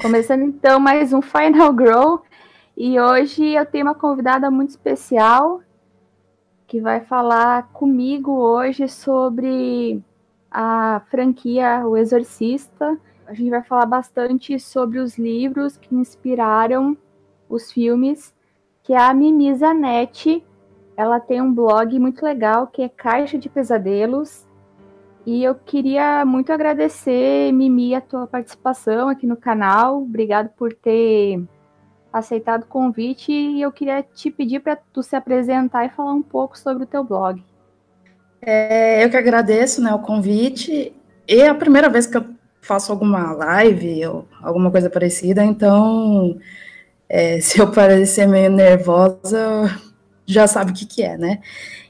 Começando então mais um Final Grow. E hoje eu tenho uma convidada muito especial que vai falar comigo hoje sobre a franquia O Exorcista. A gente vai falar bastante sobre os livros que inspiraram os filmes, que é a Mimi Zanetti. Ela tem um blog muito legal que é Caixa de Pesadelos. E eu queria muito agradecer, Mimi, a tua participação aqui no canal. Obrigado por ter aceitado o convite e eu queria te pedir para tu se apresentar e falar um pouco sobre o teu blog. É, eu que agradeço né, o convite. É a primeira vez que eu faço alguma live ou alguma coisa parecida, então é, se eu parecer meio nervosa, já sabe o que, que é, né?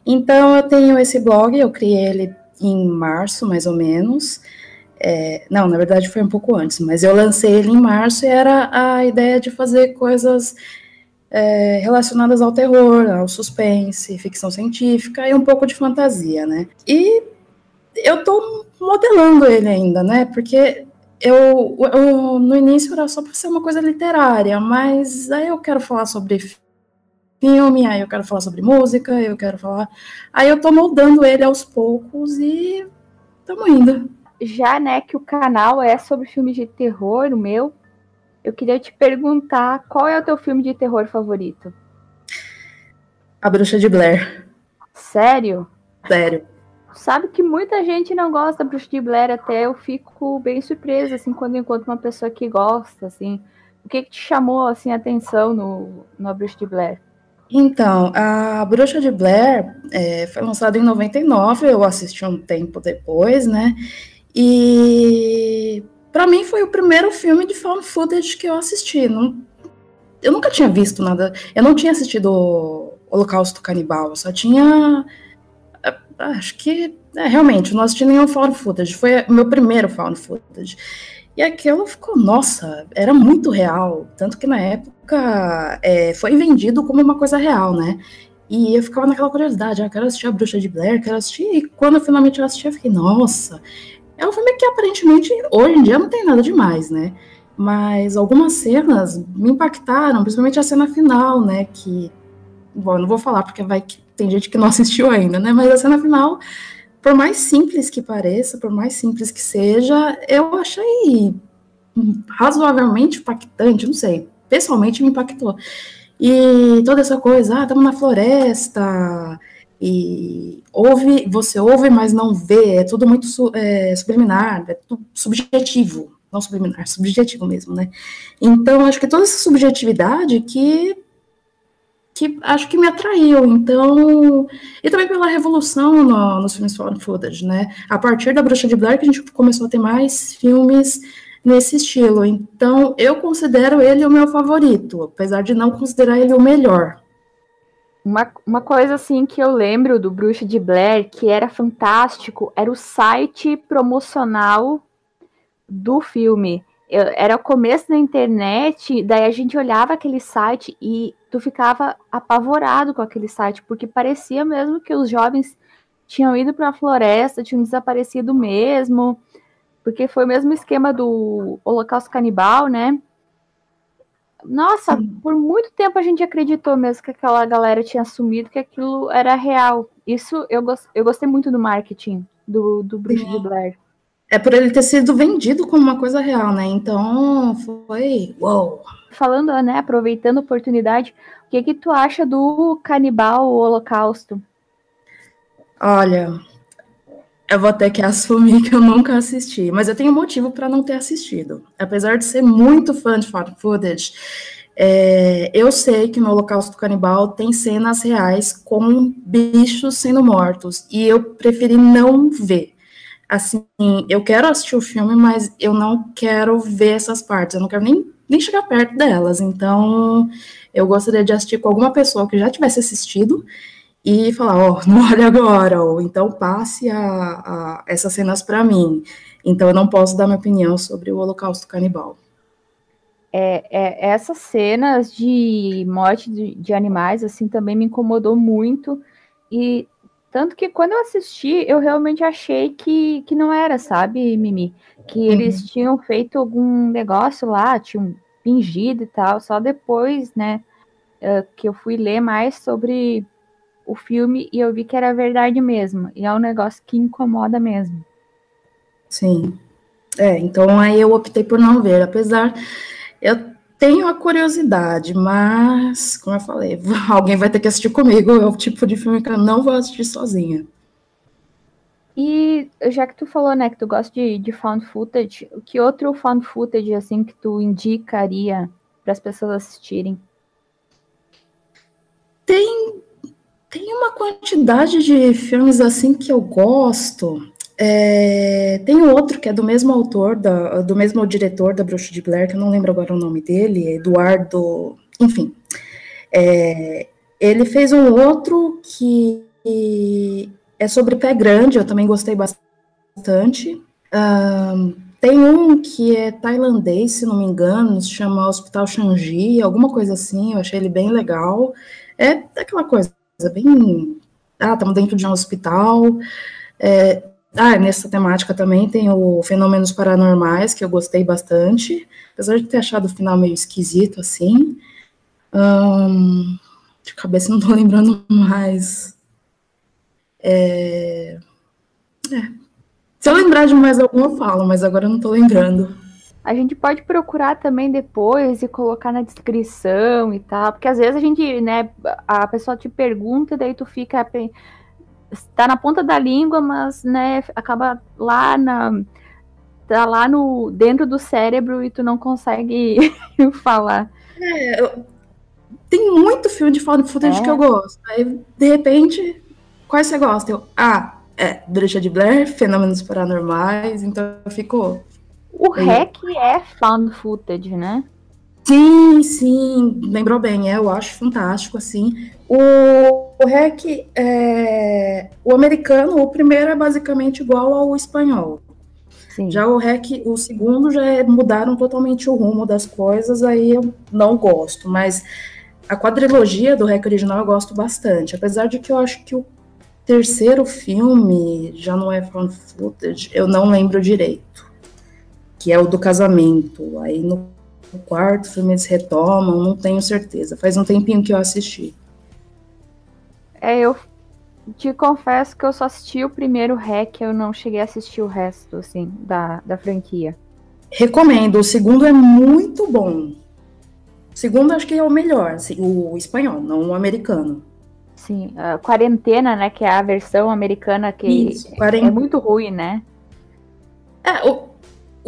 Então eu tenho esse blog, eu criei ele em março, mais ou menos. É, não, na verdade foi um pouco antes, mas eu lancei ele em março e era a ideia de fazer coisas é, relacionadas ao terror, ao suspense, ficção científica e um pouco de fantasia, né? E eu tô modelando ele ainda, né? Porque eu, eu no início era só para ser uma coisa literária, mas aí eu quero falar sobre filme, aí eu quero falar sobre música, eu quero falar. Aí eu tô moldando ele aos poucos e estamos indo. Já, né, que o canal é sobre filmes de terror, o meu, eu queria te perguntar qual é o teu filme de terror favorito? A Bruxa de Blair. Sério? Sério. Sabe que muita gente não gosta da Bruxa de Blair, até eu fico bem surpresa, assim, quando encontro uma pessoa que gosta, assim. O que, que te chamou, assim, a atenção no, no Bruxa de Blair? Então, a Bruxa de Blair é, foi lançada em 99, eu assisti um tempo depois, né? E para mim foi o primeiro filme de found footage que eu assisti. Não, eu nunca tinha visto nada. Eu não tinha assistido Holocausto Canibal, só tinha. É, acho que. É, realmente, não assisti nenhum found footage. Foi o meu primeiro found footage. E aquilo ficou, nossa, era muito real. Tanto que na época é, foi vendido como uma coisa real, né? E eu ficava naquela curiosidade, ah, quero assistir a Bruxa de Blair, quero assistir. E quando eu finalmente eu assisti, eu fiquei, nossa. É um filme que aparentemente, hoje em dia, não tem nada demais, né? Mas algumas cenas me impactaram, principalmente a cena final, né? Que. Bom, não vou falar porque vai que tem gente que não assistiu ainda, né? Mas a cena final por mais simples que pareça, por mais simples que seja, eu achei razoavelmente impactante, não sei, pessoalmente me impactou. E toda essa coisa, ah, estamos na floresta, e ouve, você ouve, mas não vê, é tudo muito é, subliminar, é tudo subjetivo, não subliminar, subjetivo mesmo, né? Então, acho que toda essa subjetividade que que acho que me atraiu. Então, e também pela revolução no, nos filmes found footage, né? A partir da Bruxa de Blair que a gente começou a ter mais filmes nesse estilo. Então, eu considero ele o meu favorito, apesar de não considerar ele o melhor. Uma, uma coisa assim que eu lembro do Bruxa de Blair, que era fantástico, era o site promocional do filme. Eu, era o começo da internet, daí a gente olhava aquele site e tu ficava apavorado com aquele site, porque parecia mesmo que os jovens tinham ido para a floresta, tinham desaparecido mesmo, porque foi o mesmo esquema do Holocausto Canibal, né? Nossa, Sim. por muito tempo a gente acreditou mesmo que aquela galera tinha assumido que aquilo era real. Isso eu, gost, eu gostei muito do marketing do, do Bruce de Blair. É por ele ter sido vendido como uma coisa real, né? Então foi. Uou! Falando, né, aproveitando a oportunidade, o que que tu acha do canibal holocausto? Olha, eu vou ter que assumir que eu nunca assisti, mas eu tenho motivo para não ter assistido. Apesar de ser muito fã de found footage, é, eu sei que no Holocausto Canibal tem cenas reais com bichos sendo mortos, e eu preferi não ver. Assim, eu quero assistir o filme, mas eu não quero ver essas partes, eu não quero nem nem chegar perto delas. Então, eu gostaria de assistir com alguma pessoa que já tivesse assistido e falar, ó, oh, não olhe agora, ou então passe a, a essas cenas para mim. Então, eu não posso dar minha opinião sobre o Holocausto Canibal. É, é, essas cenas de morte de, de, animais, assim, também me incomodou muito. E Tanto que quando eu assisti, eu realmente achei que, que não era, sabe, Mimi? Que uhum. eles tinham feito algum negócio lá, tinham fingido e tal. Só depois, né, uh, que eu fui ler mais sobre o filme e eu vi que era verdade mesmo. E é um negócio que incomoda mesmo. Sim. É, então aí eu optei por não ver, apesar eu tenho a curiosidade, mas, como eu falei, alguém vai ter que assistir comigo. É o tipo de filme que eu não vou assistir sozinha. E já que tu falou, né, que tu gosta de, de found footage, o que outro found footage, assim, que tu indicaria para as pessoas assistirem? Tem, tem uma quantidade de filmes, assim, que eu gosto. É, tem outro que é do mesmo autor, da, do mesmo diretor da Bruxa de Blair, que eu não lembro agora o nome dele, Eduardo, enfim. É, ele fez um outro que é sobre pé grande, eu também gostei bastante. Um, tem um que é tailandês, se não me engano, se chama Hospital Changi, alguma coisa assim, eu achei ele bem legal. É aquela coisa, bem. Ah, estamos dentro de um hospital. É, ah, nessa temática também tem o Fenômenos Paranormais, que eu gostei bastante, apesar de ter achado o final meio esquisito, assim. Um, de cabeça não tô lembrando mais. É, é. Se eu lembrar de mais algum, eu falo, mas agora eu não tô lembrando. A gente pode procurar também depois e colocar na descrição e tal, porque às vezes a gente, né, a pessoa te pergunta, daí tu fica está na ponta da língua, mas né, acaba lá na tá lá no dentro do cérebro e tu não consegue falar. É, eu, tem muito filme de found footage é. que eu gosto. Aí, de repente, quais você gosta? Eu, ah, é, Bruxa de Blair, Fenômenos Paranormais, então ficou. O REC é found footage, né? Sim, sim, lembrou bem, é, eu acho fantástico, assim. O, o REC, é, o americano, o primeiro é basicamente igual ao espanhol. Sim. Já o REC, o segundo, já é, mudaram totalmente o rumo das coisas, aí eu não gosto, mas a quadrilogia do REC original eu gosto bastante, apesar de que eu acho que o terceiro filme já não é found footage, eu não lembro direito, que é o do casamento, aí no o quarto filme eles retomam, não tenho certeza. Faz um tempinho que eu assisti. É, eu te confesso que eu só assisti o primeiro REC, eu não cheguei a assistir o resto, assim, da, da franquia. Recomendo, o segundo é muito bom. O segundo acho que é o melhor, assim, o espanhol, não o americano. Sim, a Quarentena, né, que é a versão americana que Isso, é muito ruim, né? É, o,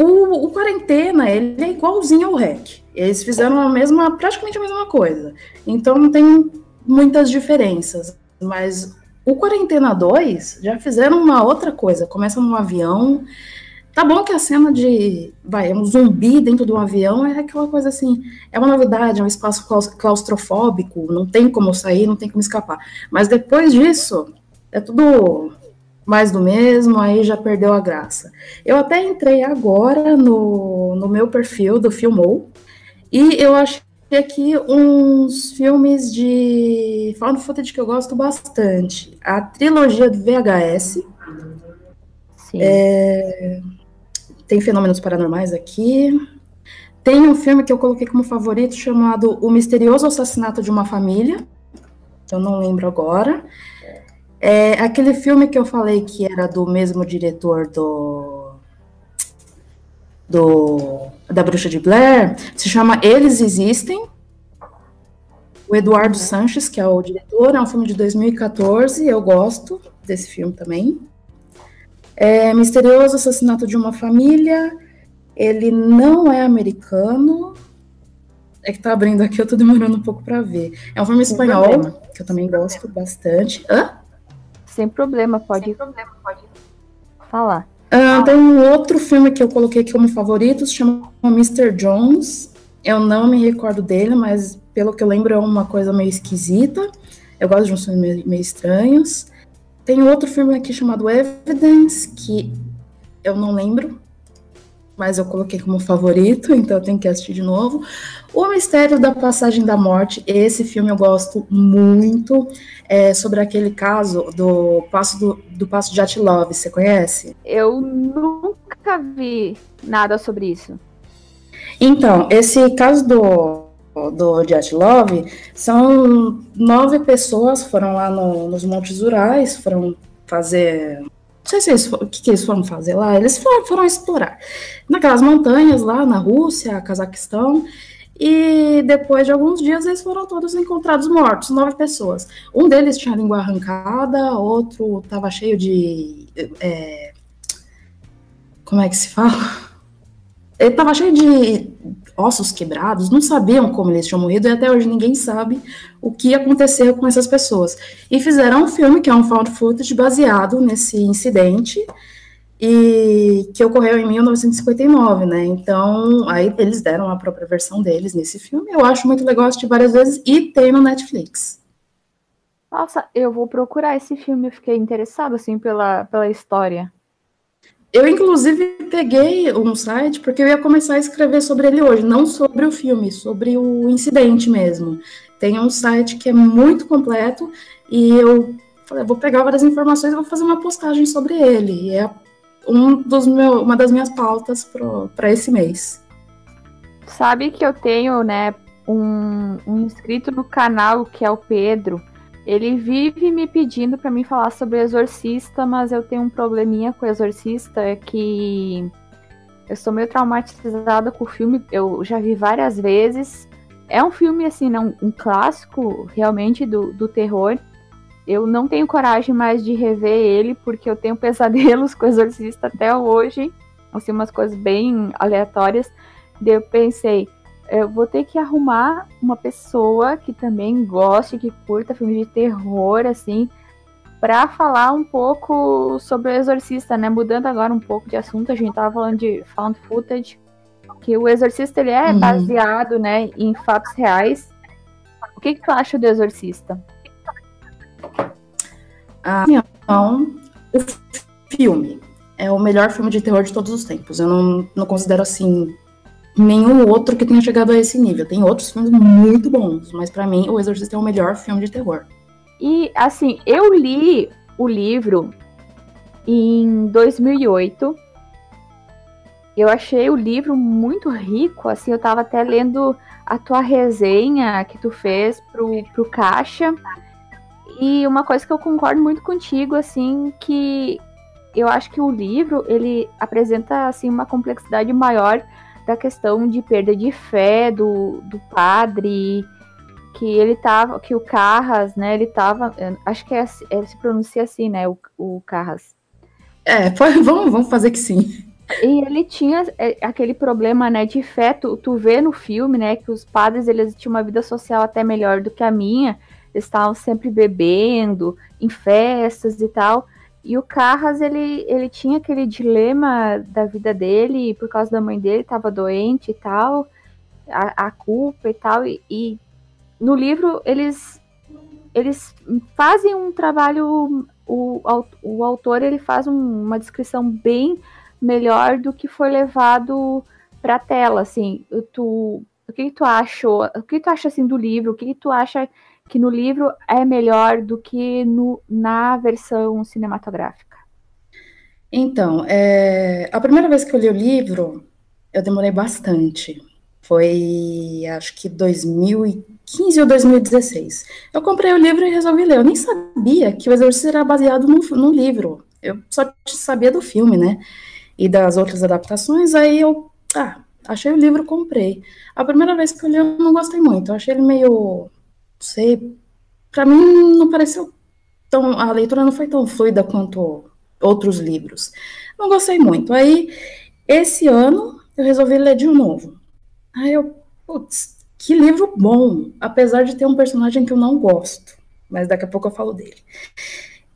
o, o Quarentena, ele é igualzinho ao REC. Eles fizeram a mesma, praticamente a mesma coisa. Então não tem muitas diferenças. Mas o Quarentena 2 já fizeram uma outra coisa. Começa num avião. Tá bom que a cena de, vai, um zumbi dentro de um avião é aquela coisa assim, é uma novidade, é um espaço claustrofóbico, não tem como sair, não tem como escapar. Mas depois disso, é tudo mais do mesmo, aí já perdeu a graça. Eu até entrei agora no, no meu perfil do Filmou e eu achei aqui uns filmes de found footage que eu gosto bastante. A trilogia do VHS. É, tem fenômenos paranormais aqui. Tem um filme que eu coloquei como favorito chamado O Misterioso Assassinato de uma Família. Eu não lembro agora. É aquele filme que eu falei que era do mesmo diretor do, do da Bruxa de Blair, se chama Eles Existem. O Eduardo Sanches, que é o diretor, é um filme de 2014, eu gosto desse filme também. É Misterioso Assassinato de uma Família. Ele não é americano. É que tá abrindo aqui, eu tô demorando um pouco para ver. É um filme espanhol, que eu também gosto bastante. Hã? Sem problema, pode, Sem problema, pode falar. Uh, tem um outro filme que eu coloquei aqui como favorito, se chama Mr. Jones. Eu não me recordo dele, mas pelo que eu lembro é uma coisa meio esquisita. Eu gosto de uns filmes meio, meio estranhos. Tem outro filme aqui chamado Evidence, que eu não lembro. Mas eu coloquei como favorito, então eu tenho que assistir de novo. O Mistério da Passagem da Morte, esse filme eu gosto muito, é sobre aquele caso do Passo do, do Passo de Atilov, você conhece? Eu nunca vi nada sobre isso. Então, esse caso do, do Dyatlov, são nove pessoas foram lá no, nos Montes Urais, foram fazer sei se eles, o que, que, eles foram fazer lá, eles foram, foram explorar naquelas montanhas lá na Rússia, Cazaquistão, e depois de alguns dias eles foram todos encontrados mortos, nove pessoas. Um deles tinha a língua arrancada, outro estava cheio de. É, como é que se fala? Ele estava cheio de ossos quebrados, não sabiam como eles tinham morrido, e até hoje ninguém sabe o que aconteceu com essas pessoas. E fizeram um filme, que é um found footage, baseado nesse incidente, e que ocorreu em 1959, né? Então, aí eles deram a própria versão deles nesse filme. Eu acho muito legal assistir várias vezes, e tem no Netflix. Nossa, eu vou procurar esse filme, eu fiquei interessada, assim, pela, pela história. Eu, inclusive, peguei um site porque eu ia começar a escrever sobre ele hoje, não sobre o filme, sobre o incidente mesmo. Tem um site que é muito completo e eu falei, vou pegar várias informações e vou fazer uma postagem sobre ele. E é um dos meu, uma das minhas pautas para esse mês. Sabe que eu tenho, né, um, um inscrito no canal que é o Pedro. Ele vive me pedindo para mim falar sobre Exorcista, mas eu tenho um probleminha com Exorcista, é que eu sou meio traumatizada com o filme, eu já vi várias vezes. É um filme, assim, né, um, clássico realmente do, do terror. Eu não tenho coragem mais de rever ele, porque eu tenho pesadelos com Exorcista até hoje. Assim, umas coisas bem aleatórias. Daí eu pensei, eu vou ter que arrumar uma pessoa que também goste, que curta filme de terror, assim, para falar um pouco sobre o Exorcista, né? Mudando agora um pouco de assunto, a gente tava falando de found footage, que o Exorcista ele é uhum. baseado, né, em fatos reais. O que que tu acha do Exorcista? Ah, não, o filme é o melhor filme de terror de todos os tempos. Eu não, não considero assim nenhum outro que tenha chegado a esse nível. Tem outros filmes muito bons, mas para mim O Exorcista é o melhor filme de terror. E assim, eu li o livro em 2008. Eu achei o livro muito rico, assim, eu tava até lendo a tua resenha que tu fez pro, pro Caixa. E uma coisa que eu concordo muito contigo, assim, que eu acho que o livro, ele apresenta, assim, uma complexidade maior da questão de perda de fé do, do padre, que ele tava, que o Carras, né, ele tava, acho que é, é, se pronuncia assim, né, o, o Carras. É, vamos, vamos fazer que sim. E ele tinha é, aquele problema, né, de fé, tu, tu vê no filme, né, que os padres, eles tinham uma vida social até melhor do que a minha, eles estavam sempre bebendo, em festas e tal, e o Carras, ele, ele tinha aquele dilema da vida dele, por causa da mãe dele, estava doente e tal, a, a culpa e tal. E, e, no livro eles, eles fazem um trabalho, o, o autor ele faz um, uma descrição bem melhor do que foi levado para a tela, assim. Tu, o que, tu achou? O que tu acha assim do livro? O que tu acha que no livro é melhor do que no, na versão cinematográfica? Então, é, a primeira vez que eu li o livro, eu demorei bastante. Foi, acho que 2015 ou 2016. Eu comprei o livro e resolvi ler. Eu nem sabia que o Exorcista era baseado no, no livro. Eu só sabia do filme, né? E das outras adaptações. Aí eu, ah, achei o livro, comprei. A primeira vez que eu li, eu não gostei muito. Eu achei ele meio sei, para mim não pareceu tão, a leitura não foi tão fluida quanto outros livros. Não gostei muito. Aí, esse ano, eu resolvi ler de novo. Aí eu, putz, que livro bom, apesar de ter um personagem que eu não gosto, mas daqui a pouco eu falo dele.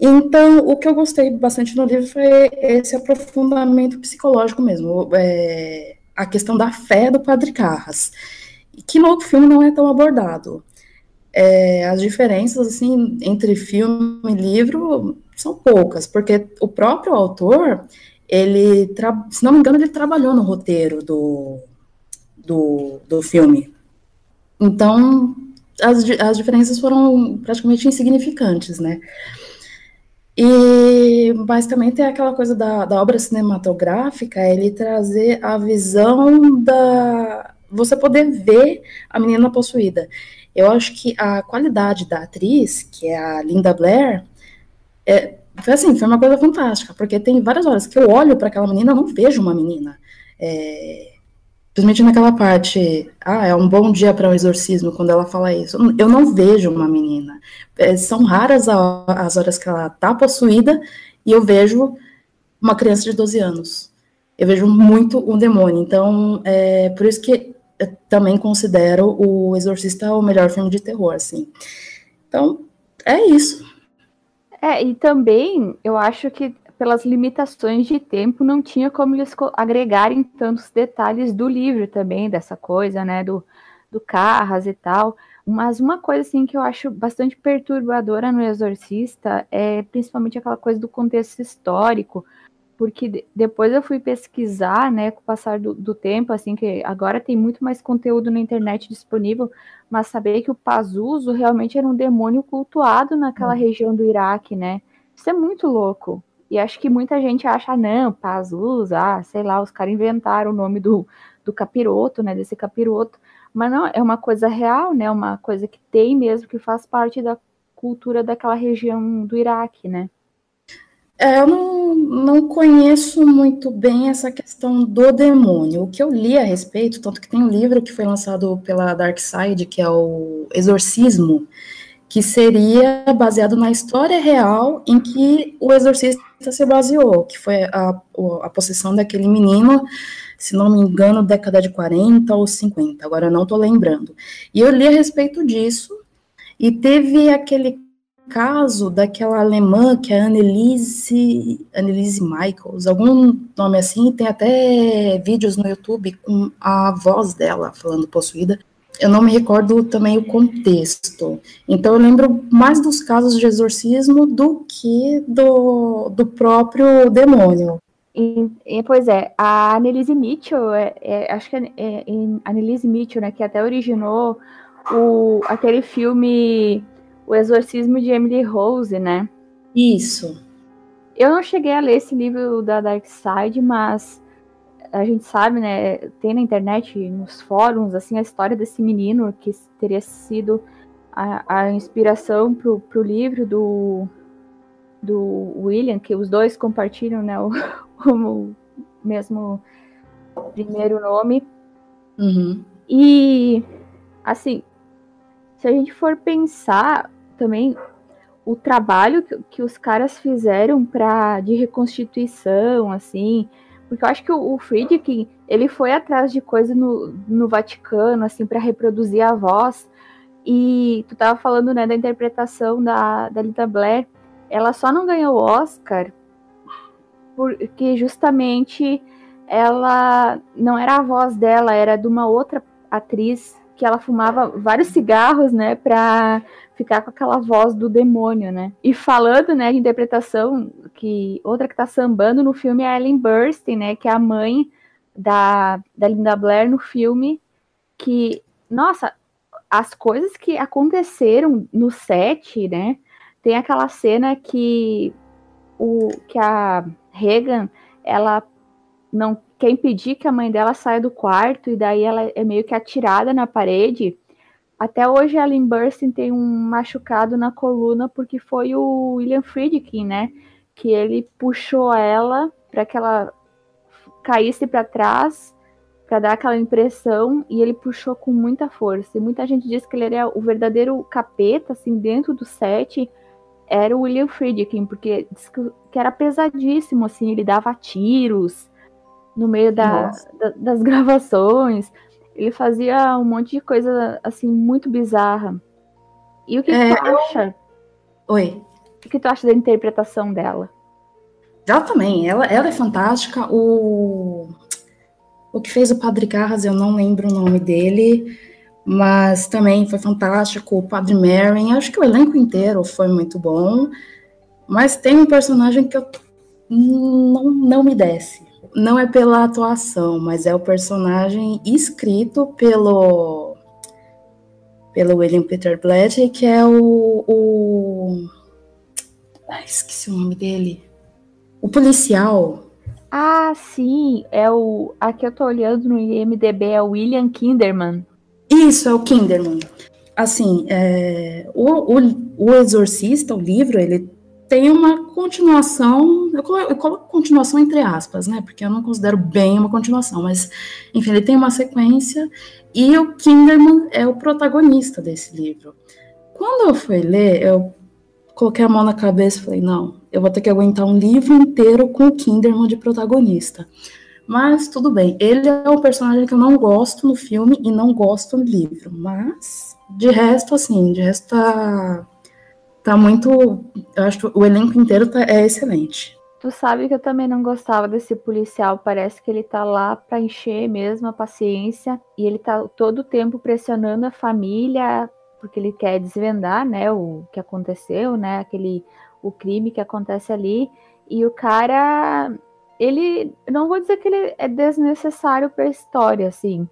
Então, o que eu gostei bastante no livro foi esse aprofundamento psicológico mesmo, é, a questão da fé do Padre Carras, que no filme não é tão abordado é, as diferenças assim entre filme e livro são poucas, porque o próprio autor ele, se não me engano, ele trabalhou no roteiro do, do, do filme. Então, as, as diferenças foram praticamente insignificantes, né? E, mas também tem aquela coisa da, da obra cinematográfica, ele trazer a visão da. Você poder ver a menina possuída. Eu acho que a qualidade da atriz, que é a Linda Blair, é, foi assim, foi uma coisa fantástica, porque tem várias horas que eu olho para aquela menina, eu não vejo uma menina. É, naquela parte, ah, é um bom dia para um exorcismo, quando ela fala isso. Eu não vejo uma menina. É, são raras as horas que ela está possuída e eu vejo uma criança de 12 anos. Eu vejo muito um demônio. Então, é por isso que eu também considero o Exorcista o melhor filme de terror, assim. Então, é isso. É, e também eu acho que pelas limitações de tempo, não tinha como eles agregarem tantos detalhes do livro também, dessa coisa, né, do, do Carras e tal. Mas uma coisa, assim, que eu acho bastante perturbadora no Exorcista é principalmente aquela coisa do contexto histórico, porque depois eu fui pesquisar, né, com o passar do, do, tempo, assim, que agora tem muito mais conteúdo na internet disponível, mas saber que o Pazuzu realmente era um demônio cultuado naquela hum. região do Iraque, né? Isso é muito louco. E acho que muita gente acha, ah, não, Pazus, ah, sei lá, os caras inventaram o nome do, do capiroto, né, desse capiroto. Mas não, é uma coisa real, né, uma coisa que tem mesmo, que faz parte da cultura daquela região do Iraque, né. É, eu não, não conheço muito bem essa questão do demônio. O que eu li a respeito, tanto que tem um livro que foi lançado pela Dark Side, que é o Exorcismo, que seria baseado na história real em que o exorcista se baseou, que foi a, a possessão daquele menino, se não me engano, década de 40 ou 50, agora não estou lembrando. E eu li a respeito disso, e teve aquele caso daquela alemã que é Annelise, Annelise Michaels, algum nome assim, tem até vídeos no YouTube com a voz dela falando possuída eu não me recordo também o contexto. Então eu lembro mais dos casos de exorcismo do que do, do próprio demônio. E, e, pois é, a Annelise Mitchell, é, é, acho que é, é, Annelise Mitchell, né, que até originou o, aquele filme O Exorcismo de Emily Rose, né? Isso. Eu não cheguei a ler esse livro da Dark Side, mas a gente sabe, né, tem na internet, nos fóruns, assim, a história desse menino que teria sido a, a inspiração pro, pro livro do, do William, que os dois compartilham, né, o, o mesmo primeiro nome. Uhum. E, assim, se a gente for pensar também o trabalho que, que os caras fizeram para de reconstituição, assim, porque eu acho que o, o Friedkin, ele foi atrás de coisa no, no Vaticano, assim, para reproduzir a voz. E tu tava falando, né, da interpretação da, da Lita Blair. Ela só não ganhou o Oscar porque justamente ela não era a voz dela, era de uma outra atriz que ela fumava vários cigarros, né, para ficar com aquela voz do demônio, né? E falando, né, de interpretação, que outra que tá sambando no filme é a Ellen Burstyn, né, que é a mãe da, da Linda Blair no filme, que, nossa, as coisas que aconteceram no set, né, tem aquela cena que o que a Regan, ela não quer impedir que a mãe dela saia do quarto e daí ela é meio que atirada na parede até hoje a Lynn Burstyn tem um machucado na coluna porque foi o William Friedkin, né? Que ele puxou ela para que ela caísse para trás para dar aquela impressão e ele puxou com muita força. E muita gente diz que ele era o verdadeiro capeta, assim, dentro do set, era o William Friedkin, porque que era pesadíssimo, assim, ele dava tiros no meio da, da, das gravações. Ele fazia um monte de coisa assim muito bizarra. E o que, é, que tu acha? Oi. O que tu acha da interpretação dela? Ela também, ela, ela é fantástica. O, o que fez o Padre Carras, eu não lembro o nome dele, mas também foi fantástico. O Padre Merrin, acho que o elenco inteiro foi muito bom. Mas tem um personagem que eu não, não me desce. Não é pela atuação, mas é o personagem escrito pelo pelo William Peter Blatty, que é o, o... Ai, esqueci o nome dele. O policial. Ah, sim, é o aqui eu tô olhando no IMDb é o William Kinderman. Isso, é o Kinderman. Assim, é, o, o, o Exorcista, o livro, ele tem uma continuação, eu coloco, continuação entre aspas, né? Porque eu não considero bem uma continuação, mas enfim, ele tem uma sequência e o Kinderman é o protagonista desse livro. Quando eu fui ler, eu coloquei a mão na cabeça e falei: não, eu vou ter que aguentar um livro inteiro com o Kinderman de protagonista. Mas tudo bem, ele é um personagem que eu não gosto no filme e não gosto no livro, mas de resto, assim, de resto tá tá muito. Eu acho que o elenco inteiro tá, é excelente. Tu sabe que eu também não gostava desse policial. Parece que ele tá lá para encher mesmo a paciência e ele tá todo o tempo pressionando a família porque ele quer desvendar, né, o que aconteceu, né, aquele o crime que acontece ali. E o cara, ele, não vou dizer que ele é desnecessário para a história, assim,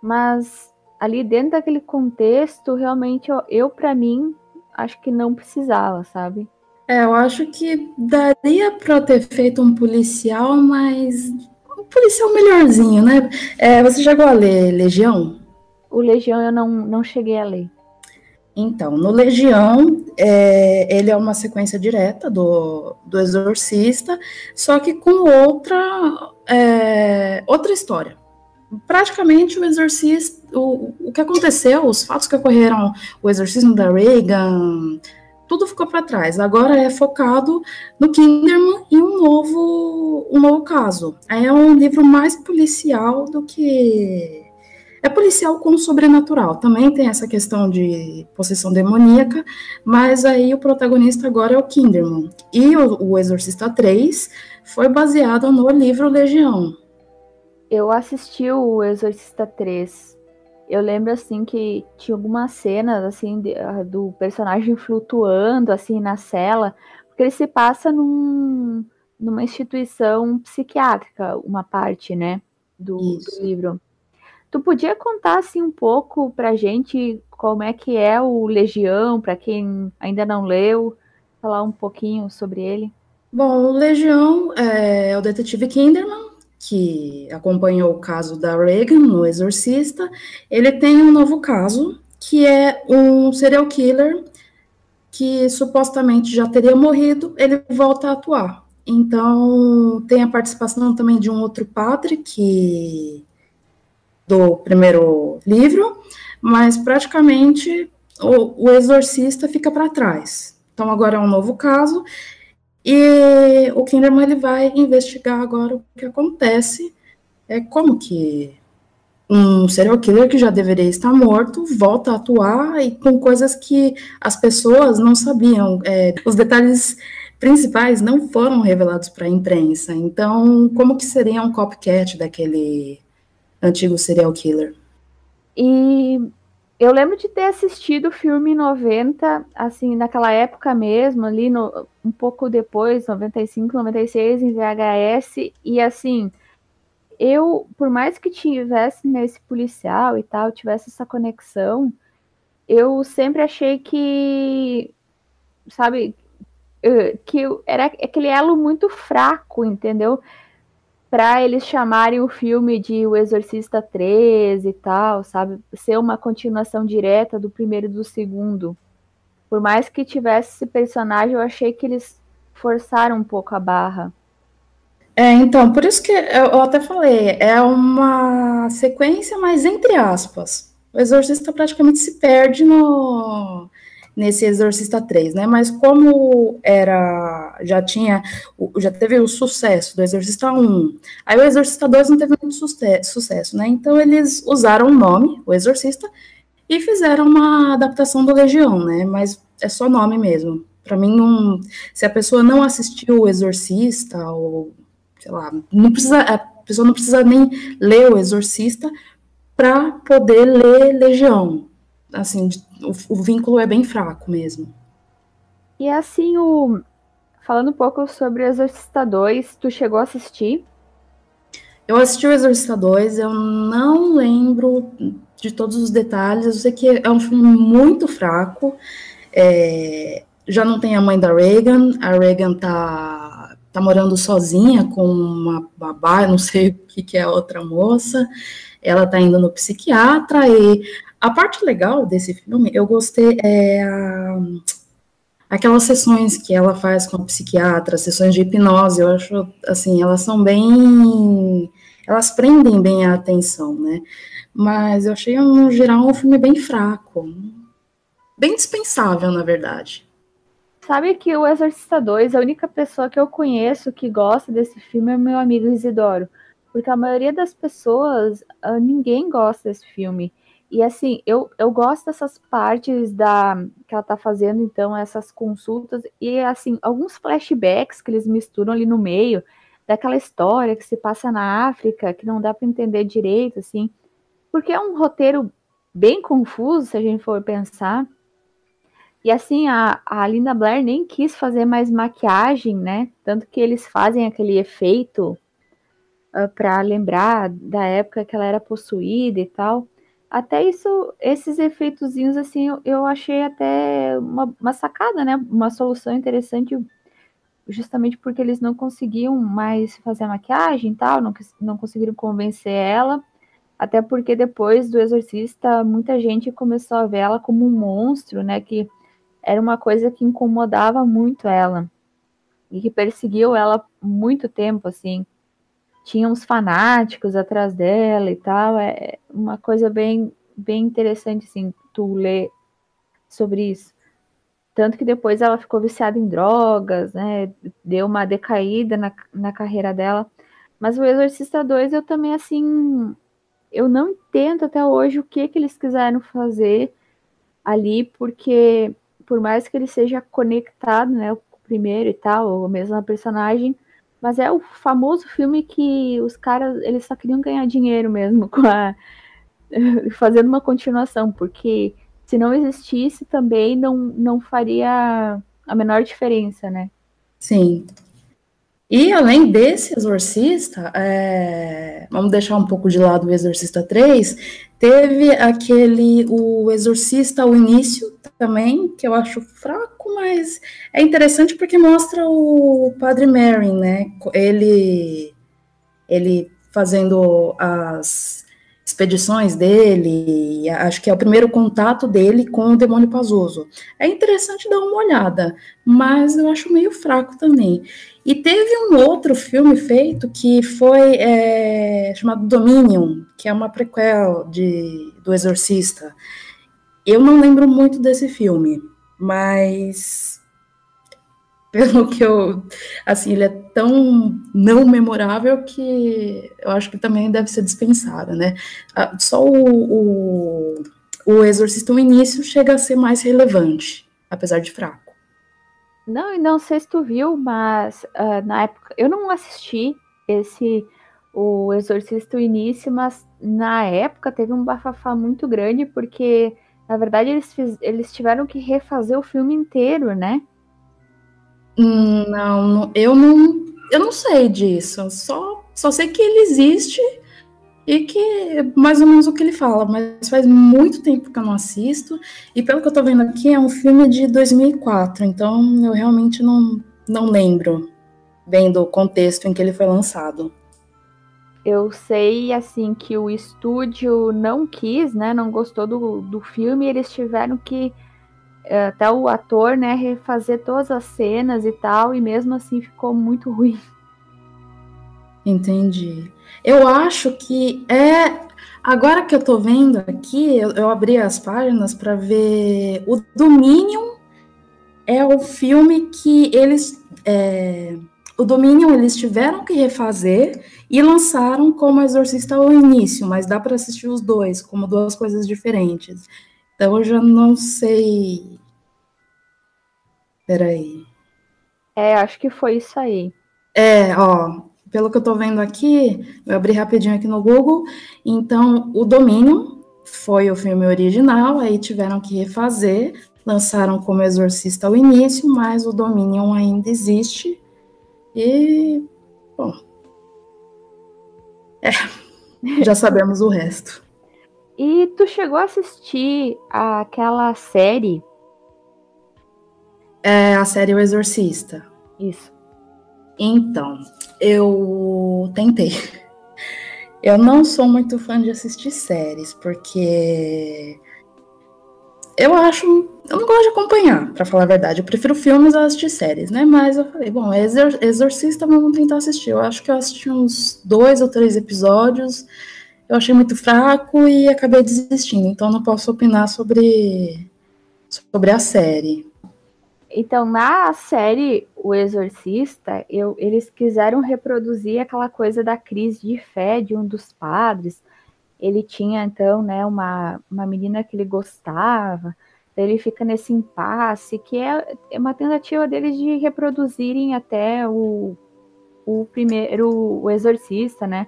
mas ali dentro daquele contexto, realmente eu, eu para mim acho que não precisava, sabe? É, eu acho que daria para ter feito um policial, mas um policial melhorzinho, né? É, você chegou a ler Legião? O Legião eu não, não cheguei a ler. Então, no Legião, é, ele é uma sequência direta do, do Exorcista, só que com outra, é, outra história praticamente o exorcista, o, o que aconteceu, os fatos que ocorreram, o exorcismo da Reagan, tudo ficou para trás. Agora é focado no Kinderman e um novo, um novo caso. É um livro mais policial do que é policial com sobrenatural. Também tem essa questão de possessão demoníaca, mas aí o protagonista agora é o Kinderman. E o, o Exorcista 3 foi baseado no livro Legião, eu assisti o Exorcista 3. Eu lembro assim que tinha algumas cenas assim de, uh, do personagem flutuando assim na cela, porque ele se passa num, numa instituição psiquiátrica, uma parte, né, do, do, livro. Tu podia contar assim um pouco pra gente como é que é o Legião, para quem ainda não leu, falar um pouquinho sobre ele? Bom, o Legião é o detetive Kinderman, que acompanhou o caso da Reagan no Exorcista, ele tem um novo caso, que é um serial killer que supostamente já teria morrido, ele volta a atuar. Então, tem a participação também de um outro padre que do primeiro livro, mas praticamente o, o exorcista fica para trás. Então, agora é um novo caso, e o Kinderman ele vai investigar agora o que acontece, é como que um serial killer que já deveria estar morto volta a atuar e com coisas que as pessoas não sabiam. É, os detalhes principais não foram revelados para a imprensa. Então, como que seria um copycat daquele antigo serial killer? E eu lembro de ter assistido o filme 90, assim, naquela época mesmo, ali no, um pouco depois, 95, 96, em VHS, e assim, eu, por mais que tivesse nesse policial e tal, tivesse essa conexão, eu sempre achei que, sabe, que era aquele elo muito fraco, entendeu? Para eles chamarem o filme de O Exorcista 3 e tal, sabe? Ser uma continuação direta do primeiro e do segundo. Por mais que tivesse esse personagem, eu achei que eles forçaram um pouco a barra. É, então, por isso que eu até falei, é uma sequência, mas entre aspas. O Exorcista praticamente se perde no, nesse Exorcista 3, né? Mas como era, já tinha, já teve o sucesso do Exorcista 1, aí o Exorcista 2 não teve muito sucesso, né? Então eles usaram o nome, o Exorcista, e fizeram uma adaptação do Legião, né? Mas é só nome mesmo. Para mim, não, se a pessoa não assistiu o Exorcista, ou sei lá, não precisa, a pessoa não precisa nem ler o Exorcista para poder ler Legião assim, o, o vínculo é bem fraco mesmo. E assim, o falando um pouco sobre Exorcista 2, tu chegou a assistir? Eu assisti o Exorcista 2, eu não lembro de todos os detalhes, eu sei que é um filme muito fraco, é, já não tem a mãe da Reagan, a Reagan tá, tá morando sozinha com uma babá, não sei o que, que é a outra moça, ela tá indo no psiquiatra, e a parte legal desse filme, eu gostei, é a aquelas sessões que ela faz com a psiquiatra, sessões de hipnose, eu acho, assim, elas são bem, elas prendem bem a atenção, né, mas eu achei, no geral, um filme bem fraco, bem dispensável, na verdade. Sabe que o Exorcista 2, a única pessoa que eu conheço que gosta desse filme é o meu amigo Isidoro, porque a maioria das pessoas, ah, ninguém gosta desse filme, e assim, eu, eu gosto dessas partes da que ela tá fazendo, então, essas consultas, e assim, alguns flashbacks que eles misturam ali no meio, daquela história que se passa na África, que não dá para entender direito, assim, porque é um roteiro bem confuso, se a gente for pensar. E assim, a, a Linda Blair nem quis fazer mais maquiagem, né? Tanto que eles fazem aquele efeito uh, ah, para lembrar da época que ela era possuída e tal. Até isso, esses efeitozinhos, assim, eu, achei até uma, uma, sacada, né? Uma solução interessante, justamente porque eles não conseguiam mais fazer a maquiagem e tal, não, não conseguiram convencer ela. Até porque depois do Exorcista, muita gente começou a ver ela como um monstro, né? Que era uma coisa que incomodava muito ela. E que perseguiu ela muito tempo, assim tinha uns fanáticos atrás dela e tal. É uma coisa bem, bem interessante, assim, tu ler sobre isso. Tanto que depois ela ficou viciada em drogas, né? Deu uma decaída na, na carreira dela. Mas o Exorcista 2 eu também, assim, eu não entendo até hoje o que, que eles quiseram fazer ali, porque por mais que ele seja conectado, né, o primeiro e tal, ou mesmo a personagem, mas é o famoso filme que os caras, eles só queriam ganhar dinheiro mesmo com a fazendo uma continuação, porque se não existisse também não, não faria a menor diferença, né? Sim. E além desse Exorcista, é, vamos deixar um pouco de lado o Exorcista 3, teve aquele, o Exorcista, o início também, que eu acho fraco, mas é interessante porque mostra o Padre Mary, né, ele, ele fazendo as expedições dele, acho que é o primeiro contato dele com o demônio Pazuso. É interessante dar uma olhada, mas eu acho meio fraco também. E teve um outro filme feito que foi é, chamado Dominion, que é uma prequel de, do Exorcista. Eu não lembro muito desse filme, mas pelo que eu, assim, ele é tão não memorável que eu acho que também deve ser dispensado, né? Ah, só o, o, o Exorcista, o início, chega a ser mais relevante, apesar de fraco. Não, não sei se tu viu, mas uh, na época eu não assisti esse o Exorcista o início, mas na época teve um bafafá muito grande porque na verdade eles, fiz, eles tiveram que refazer o filme inteiro, né? Hum, não, eu não, eu não sei disso. Só, só sei que ele existe e que é mais ou menos o que ele fala, mas faz muito tempo que eu não assisto, e pelo que eu tô vendo aqui, é um filme de 2004, então eu realmente não, não lembro bem do contexto em que ele foi lançado. Eu sei, assim, que o estúdio não quis, né, não gostou do, do filme, e eles tiveram que, até o ator, né, refazer todas as cenas e tal, e mesmo assim ficou muito ruim. Entendi. Eu acho que é. Agora que eu tô vendo aqui, eu, eu abri as páginas para ver. O Dominion é o filme que eles. É, o Dominion eles tiveram que refazer e lançaram como Exorcista ao início, mas dá para assistir os dois, como duas coisas diferentes. Então eu já não sei. Peraí. É, acho que foi isso aí. É, ó, pelo que eu estou vendo aqui, eu abri rapidinho aqui no Google, então o Domínio foi o filme original, aí tiveram que refazer, lançaram como Exorcista ao início, mas o Dominion ainda existe. E, bom. É, já sabemos o resto. E tu chegou a assistir aquela série? É a série O Exorcista. Isso. Então, eu tentei. Eu não sou muito fã de assistir séries, porque eu acho. Eu não gosto de acompanhar, para falar a verdade. Eu prefiro filmes a assistir séries, né? Mas eu falei, bom, Exor Exorcista, mas vamos tentar assistir. Eu acho que eu assisti uns dois ou três episódios. Eu achei muito fraco e acabei desistindo. Então não posso opinar sobre, sobre a série. Então, na série O Exorcista, eu, eles quiseram reproduzir aquela coisa da crise de fé de um dos padres. Ele tinha, então, né, uma, uma menina que ele gostava, ele fica nesse impasse, que é, é uma tentativa deles de reproduzirem até o, o primeiro, o Exorcista, né?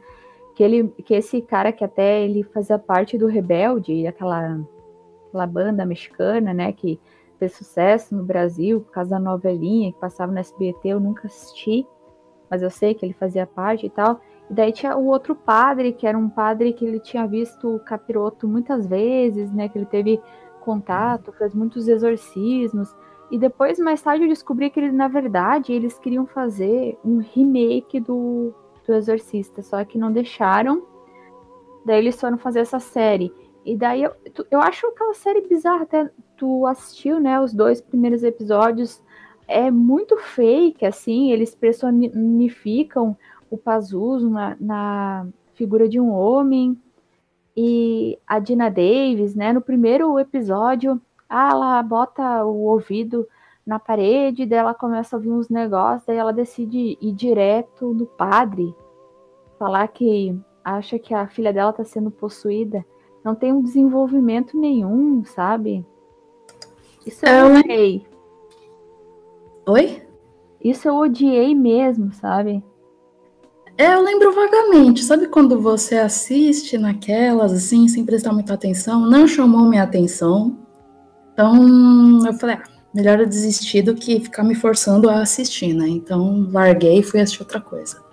Que, ele, que esse cara que até ele fazia parte do Rebelde, aquela, aquela banda mexicana, né? Que fez sucesso no Brasil por causa da novelinha que passava no SBT, eu nunca assisti, mas eu sei que ele fazia parte e tal. E daí tinha o outro padre, que era um padre que ele tinha visto o capiroto muitas vezes, né? Que ele teve contato, fez muitos exorcismos. E depois, mais tarde, eu descobri que, na verdade, eles queriam fazer um remake do, do Exorcista, só que não deixaram. Daí eles foram fazer essa série. E daí eu, eu acho aquela série bizarra, até tu assistiu, né, os dois primeiros episódios, é muito fake, assim, eles personificam o Pazuzu na, na figura de um homem, e a Dina Davis, né, no primeiro episódio, ah, ela bota o ouvido na parede, daí ela começa a ouvir uns negócios, daí ela decide ir direto no padre, falar que acha que a filha dela tá sendo possuída não tem um desenvolvimento nenhum, sabe? Isso eu é, odiei. Oi? Isso eu odiei mesmo, sabe? É, eu lembro vagamente. Sabe quando você assiste naquelas, assim, sem prestar muita atenção? Não chamou minha atenção. Então, eu falei, ah, melhor eu desistir do que ficar me forçando a assistir, né? Então, larguei e fui assistir outra coisa.